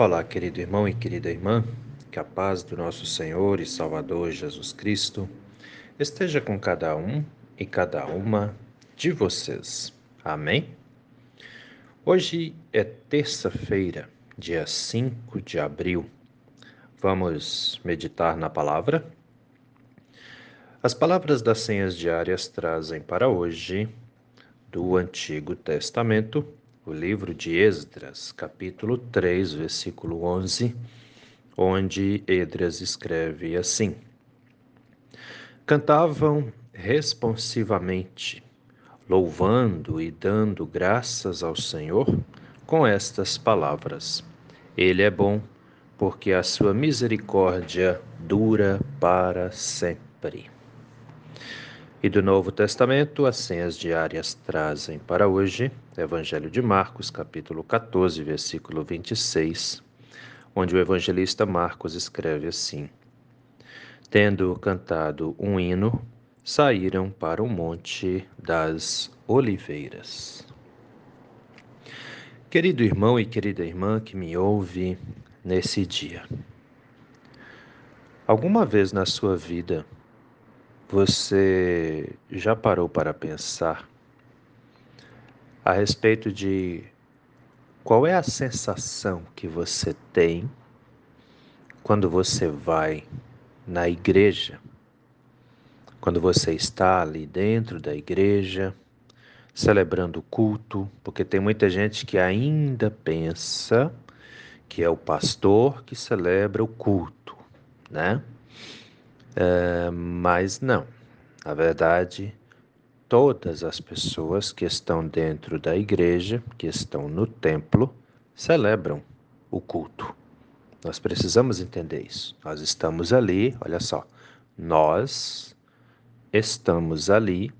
Olá, querido irmão e querida irmã, que a paz do nosso Senhor e Salvador Jesus Cristo esteja com cada um e cada uma de vocês. Amém? Hoje é terça-feira, dia 5 de abril. Vamos meditar na palavra? As palavras das senhas diárias trazem para hoje, do Antigo Testamento, o livro de Esdras, capítulo 3, versículo 11, onde Esdras escreve assim: Cantavam responsivamente, louvando e dando graças ao Senhor com estas palavras: Ele é bom, porque a sua misericórdia dura para sempre. E do Novo Testamento, as senhas diárias trazem para hoje Evangelho de Marcos, capítulo 14, versículo 26, onde o evangelista Marcos escreve assim: Tendo cantado um hino, saíram para o Monte das Oliveiras. Querido irmão e querida irmã que me ouve nesse dia, alguma vez na sua vida você já parou para pensar a respeito de qual é a sensação que você tem quando você vai na igreja, quando você está ali dentro da igreja, celebrando o culto, porque tem muita gente que ainda pensa que é o pastor que celebra o culto, né? É, mas não. Na verdade, todas as pessoas que estão dentro da igreja, que estão no templo, celebram o culto. Nós precisamos entender isso. Nós estamos ali, olha só, nós estamos ali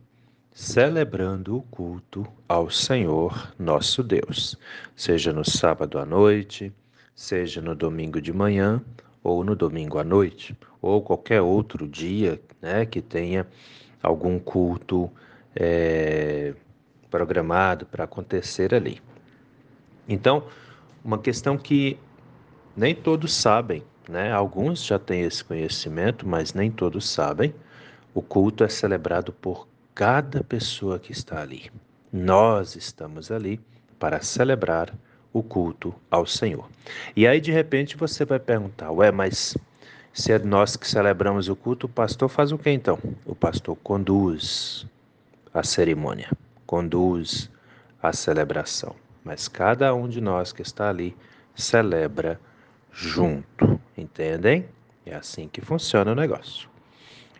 celebrando o culto ao Senhor nosso Deus, seja no sábado à noite, seja no domingo de manhã ou no domingo à noite, ou qualquer outro dia né, que tenha algum culto é, programado para acontecer ali. Então, uma questão que nem todos sabem, né? Alguns já têm esse conhecimento, mas nem todos sabem. O culto é celebrado por cada pessoa que está ali. Nós estamos ali para celebrar o culto ao Senhor. E aí, de repente, você vai perguntar: ué, mas se é nós que celebramos o culto, o pastor faz o que então? O pastor conduz a cerimônia, conduz a celebração. Mas cada um de nós que está ali celebra junto, entendem? É assim que funciona o negócio.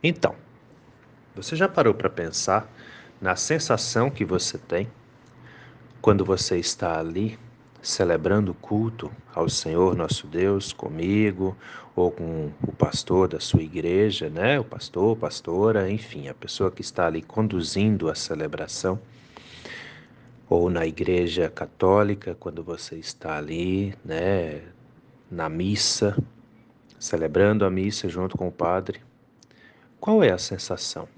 Então, você já parou para pensar na sensação que você tem quando você está ali celebrando o culto ao Senhor nosso Deus comigo ou com o pastor da sua igreja, né? O pastor, pastora, enfim, a pessoa que está ali conduzindo a celebração. Ou na igreja católica, quando você está ali, né, na missa, celebrando a missa junto com o padre. Qual é a sensação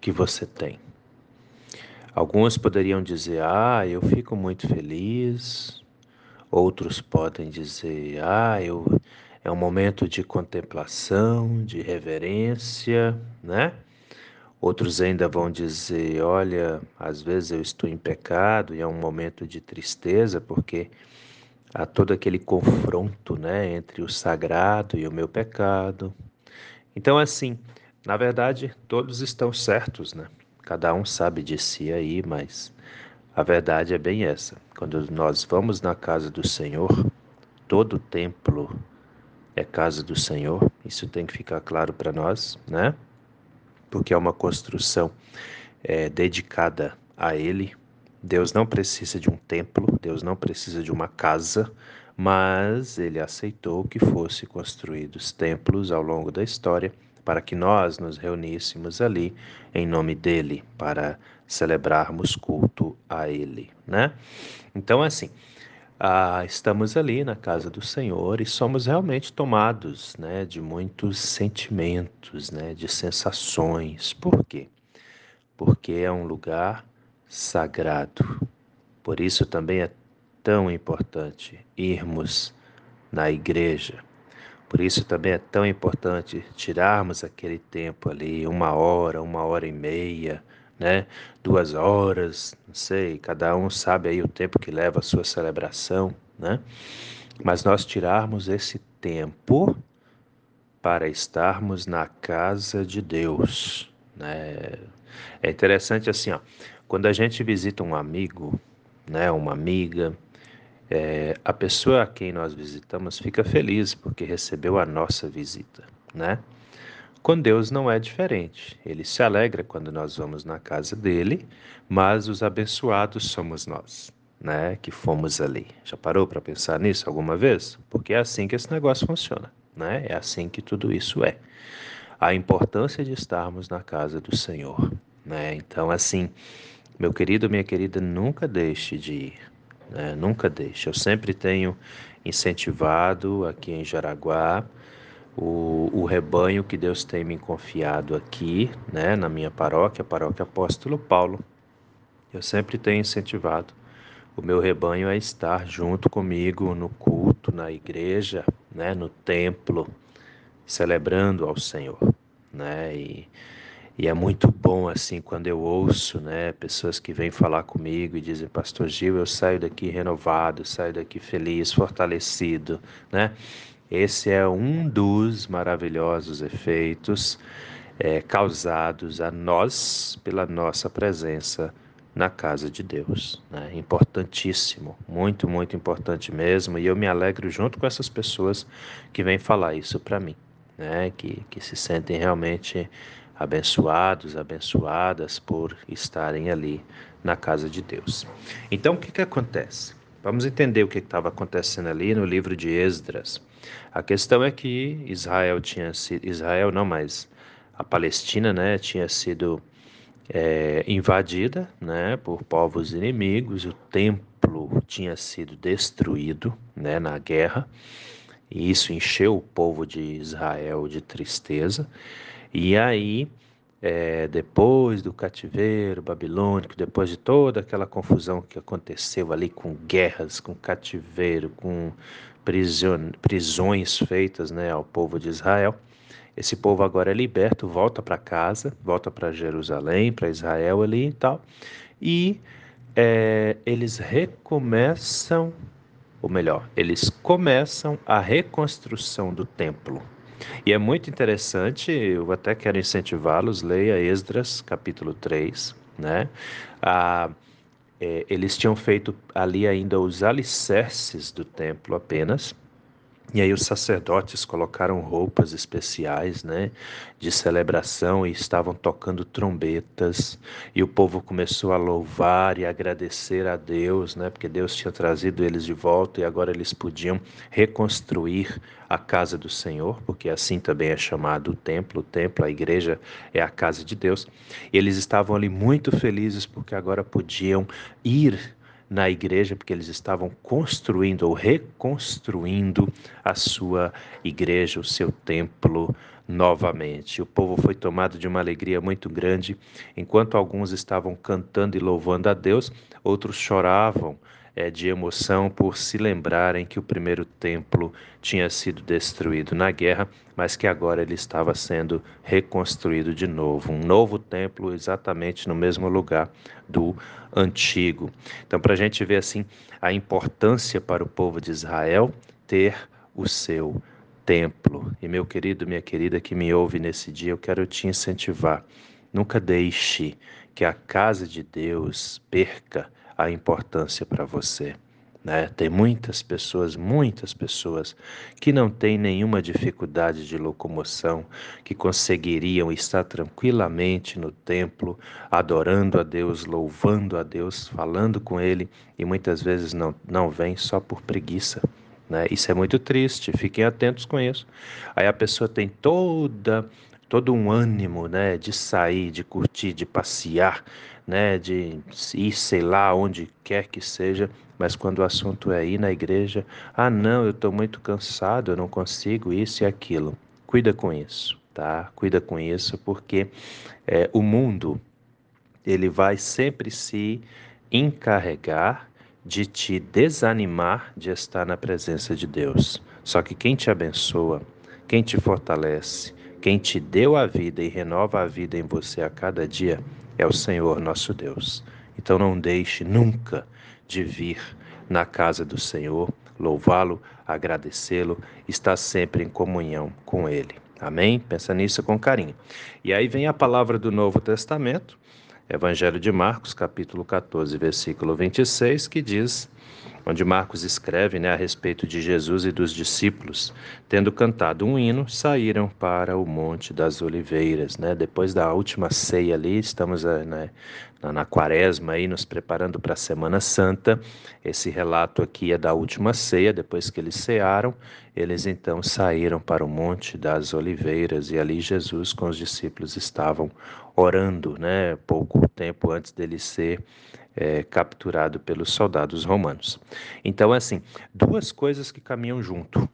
que você tem? Alguns poderiam dizer: Ah, eu fico muito feliz. Outros podem dizer: Ah, eu, é um momento de contemplação, de reverência, né? Outros ainda vão dizer: Olha, às vezes eu estou em pecado e é um momento de tristeza, porque há todo aquele confronto né, entre o sagrado e o meu pecado. Então, assim, na verdade, todos estão certos, né? Cada um sabe de si aí, mas a verdade é bem essa. Quando nós vamos na casa do Senhor, todo templo é casa do Senhor. Isso tem que ficar claro para nós, né? Porque é uma construção é, dedicada a Ele. Deus não precisa de um templo, Deus não precisa de uma casa, mas Ele aceitou que fosse construídos templos ao longo da história para que nós nos reuníssemos ali em nome dele, para celebrarmos culto a ele, né? Então, assim, ah, estamos ali na casa do Senhor e somos realmente tomados, né, de muitos sentimentos, né, de sensações. Por quê? Porque é um lugar sagrado. Por isso também é tão importante irmos na igreja. Por isso também é tão importante tirarmos aquele tempo ali, uma hora, uma hora e meia, né? Duas horas, não sei, cada um sabe aí o tempo que leva a sua celebração, né? Mas nós tirarmos esse tempo para estarmos na casa de Deus, né? É interessante assim, ó, quando a gente visita um amigo, né, uma amiga, é, a pessoa a quem nós visitamos fica feliz porque recebeu a nossa visita, né? Com Deus não é diferente. Ele se alegra quando nós vamos na casa dele, mas os abençoados somos nós, né? Que fomos ali. Já parou para pensar nisso alguma vez? Porque é assim que esse negócio funciona, né? É assim que tudo isso é. A importância de estarmos na casa do Senhor, né? Então, assim, meu querido, minha querida, nunca deixe de ir, né? Nunca deixe. Eu sempre tenho incentivado aqui em Jaraguá o, o rebanho que Deus tem me confiado aqui, né, na minha paróquia, a paróquia Apóstolo Paulo. Eu sempre tenho incentivado o meu rebanho a estar junto comigo no culto, na igreja, né, no templo, celebrando ao Senhor, né? E, e é muito bom assim quando eu ouço, né, pessoas que vêm falar comigo e dizem: "Pastor Gil, eu saio daqui renovado, saio daqui feliz, fortalecido", né? Esse é um dos maravilhosos efeitos é, causados a nós pela nossa presença na casa de Deus. Né? Importantíssimo, muito, muito importante mesmo. E eu me alegro junto com essas pessoas que vêm falar isso para mim, né? que, que se sentem realmente abençoados, abençoadas por estarem ali na casa de Deus. Então, o que, que acontece? Vamos entender o que estava acontecendo ali no livro de Esdras. A questão é que Israel tinha sido Israel não, mas a Palestina, né, tinha sido é, invadida, né, por povos inimigos. O templo tinha sido destruído, né, na guerra. E isso encheu o povo de Israel de tristeza. E aí é, depois do cativeiro babilônico, depois de toda aquela confusão que aconteceu ali com guerras, com cativeiro, com prisões feitas né, ao povo de Israel, esse povo agora é liberto, volta para casa, volta para Jerusalém, para Israel ali e tal, e é, eles recomeçam, ou melhor, eles começam a reconstrução do templo. E é muito interessante, eu até quero incentivá-los, leia Esdras, capítulo 3, né? Ah, é, eles tinham feito ali ainda os alicerces do templo apenas, e aí os sacerdotes colocaram roupas especiais, né, de celebração e estavam tocando trombetas, e o povo começou a louvar e agradecer a Deus, né, porque Deus tinha trazido eles de volta e agora eles podiam reconstruir a casa do Senhor, porque assim também é chamado o templo, o templo, a igreja é a casa de Deus. E eles estavam ali muito felizes porque agora podiam ir na igreja, porque eles estavam construindo ou reconstruindo a sua igreja, o seu templo novamente. O povo foi tomado de uma alegria muito grande, enquanto alguns estavam cantando e louvando a Deus, outros choravam é, de emoção por se lembrarem que o primeiro templo tinha sido destruído na guerra, mas que agora ele estava sendo reconstruído de novo. Um novo templo exatamente no mesmo lugar do antigo. Então, para a gente ver assim a importância para o povo de Israel ter o seu templo. E meu querido, minha querida que me ouve nesse dia, eu quero te incentivar. Nunca deixe que a casa de Deus perca a importância para você. Né? Tem muitas pessoas, muitas pessoas que não têm nenhuma dificuldade de locomoção, que conseguiriam estar tranquilamente no templo, adorando a Deus, louvando a Deus, falando com Ele e muitas vezes não, não vêm só por preguiça. Né? Isso é muito triste, fiquem atentos com isso. Aí a pessoa tem toda todo um ânimo, né, de sair, de curtir, de passear, né, de ir sei lá onde quer que seja, mas quando o assunto é ir na igreja, ah não, eu estou muito cansado, eu não consigo isso e aquilo. Cuida com isso, tá? Cuida com isso, porque é, o mundo ele vai sempre se encarregar de te desanimar de estar na presença de Deus. Só que quem te abençoa, quem te fortalece, quem te deu a vida e renova a vida em você a cada dia é o Senhor nosso Deus. Então não deixe nunca de vir na casa do Senhor, louvá-lo, agradecê-lo, estar sempre em comunhão com Ele. Amém? Pensa nisso com carinho. E aí vem a palavra do Novo Testamento, Evangelho de Marcos, capítulo 14, versículo 26, que diz onde Marcos escreve né, a respeito de Jesus e dos discípulos, tendo cantado um hino, saíram para o Monte das Oliveiras. Né? Depois da última ceia ali, estamos eh, né, na, na quaresma aí, nos preparando para a Semana Santa. Esse relato aqui é da última ceia, depois que eles cearam, eles então saíram para o Monte das Oliveiras e ali Jesus com os discípulos estavam orando, né? pouco tempo antes dele ser é, capturado pelos soldados romanos. Então, assim, duas coisas que caminham junto.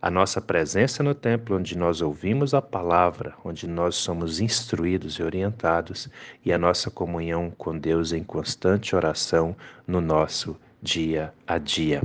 A nossa presença no templo, onde nós ouvimos a palavra, onde nós somos instruídos e orientados, e a nossa comunhão com Deus em constante oração no nosso dia a dia.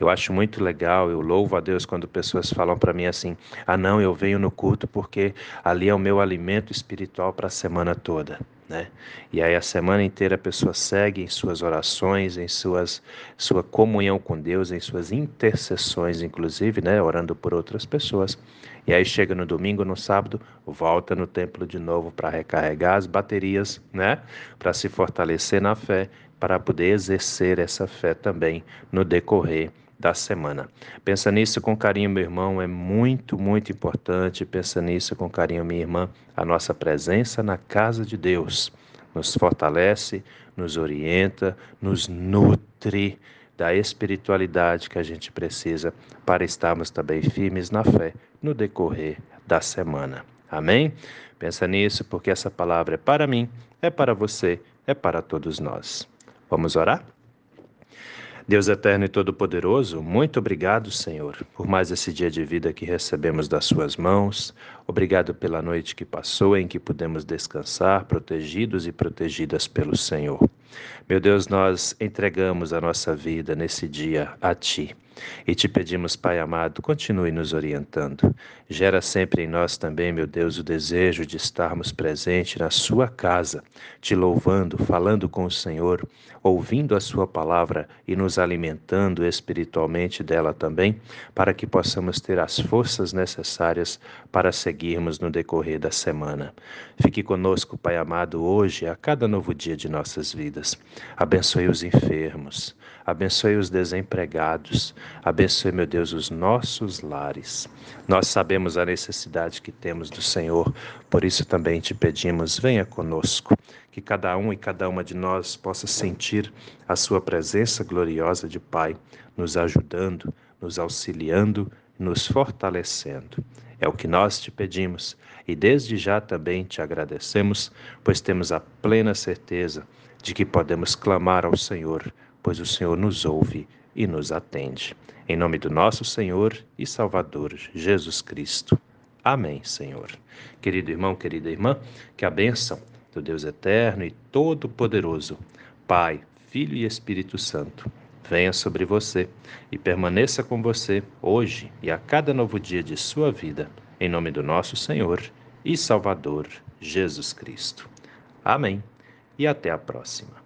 Eu acho muito legal, eu louvo a Deus quando pessoas falam para mim assim: "Ah, não, eu venho no culto porque ali é o meu alimento espiritual para a semana toda". Né? E aí a semana inteira a pessoa segue em suas orações, em suas sua comunhão com Deus, em suas intercessões, inclusive, né, orando por outras pessoas. E aí chega no domingo, no sábado, volta no templo de novo para recarregar as baterias, né, para se fortalecer na fé, para poder exercer essa fé também no decorrer da semana. Pensa nisso com carinho, meu irmão, é muito, muito importante. Pensa nisso com carinho, minha irmã. A nossa presença na casa de Deus nos fortalece, nos orienta, nos nutre da espiritualidade que a gente precisa para estarmos também firmes na fé no decorrer da semana. Amém? Pensa nisso, porque essa palavra é para mim, é para você, é para todos nós. Vamos orar? Deus eterno e todo-poderoso, muito obrigado, Senhor, por mais esse dia de vida que recebemos das Suas mãos. Obrigado pela noite que passou, em que pudemos descansar, protegidos e protegidas pelo Senhor. Meu Deus, nós entregamos a nossa vida nesse dia a Ti. E te pedimos, Pai amado, continue nos orientando. Gera sempre em nós também, meu Deus, o desejo de estarmos presentes na Sua casa, te louvando, falando com o Senhor, ouvindo a Sua palavra e nos alimentando espiritualmente dela também, para que possamos ter as forças necessárias para seguirmos no decorrer da semana. Fique conosco, Pai amado, hoje, a cada novo dia de nossas Abençoe os enfermos, abençoe os desempregados, abençoe, meu Deus, os nossos lares. Nós sabemos a necessidade que temos do Senhor, por isso também te pedimos, venha conosco, que cada um e cada uma de nós possa sentir a sua presença gloriosa de Pai, nos ajudando, nos auxiliando, nos fortalecendo. É o que nós te pedimos. E desde já também te agradecemos, pois temos a plena certeza de que podemos clamar ao Senhor, pois o Senhor nos ouve e nos atende. Em nome do nosso Senhor e Salvador Jesus Cristo. Amém, Senhor. Querido irmão, querida irmã, que a bênção do Deus eterno e todo-poderoso, Pai, Filho e Espírito Santo, venha sobre você e permaneça com você hoje e a cada novo dia de sua vida, em nome do nosso Senhor e Salvador Jesus Cristo. Amém e até a próxima.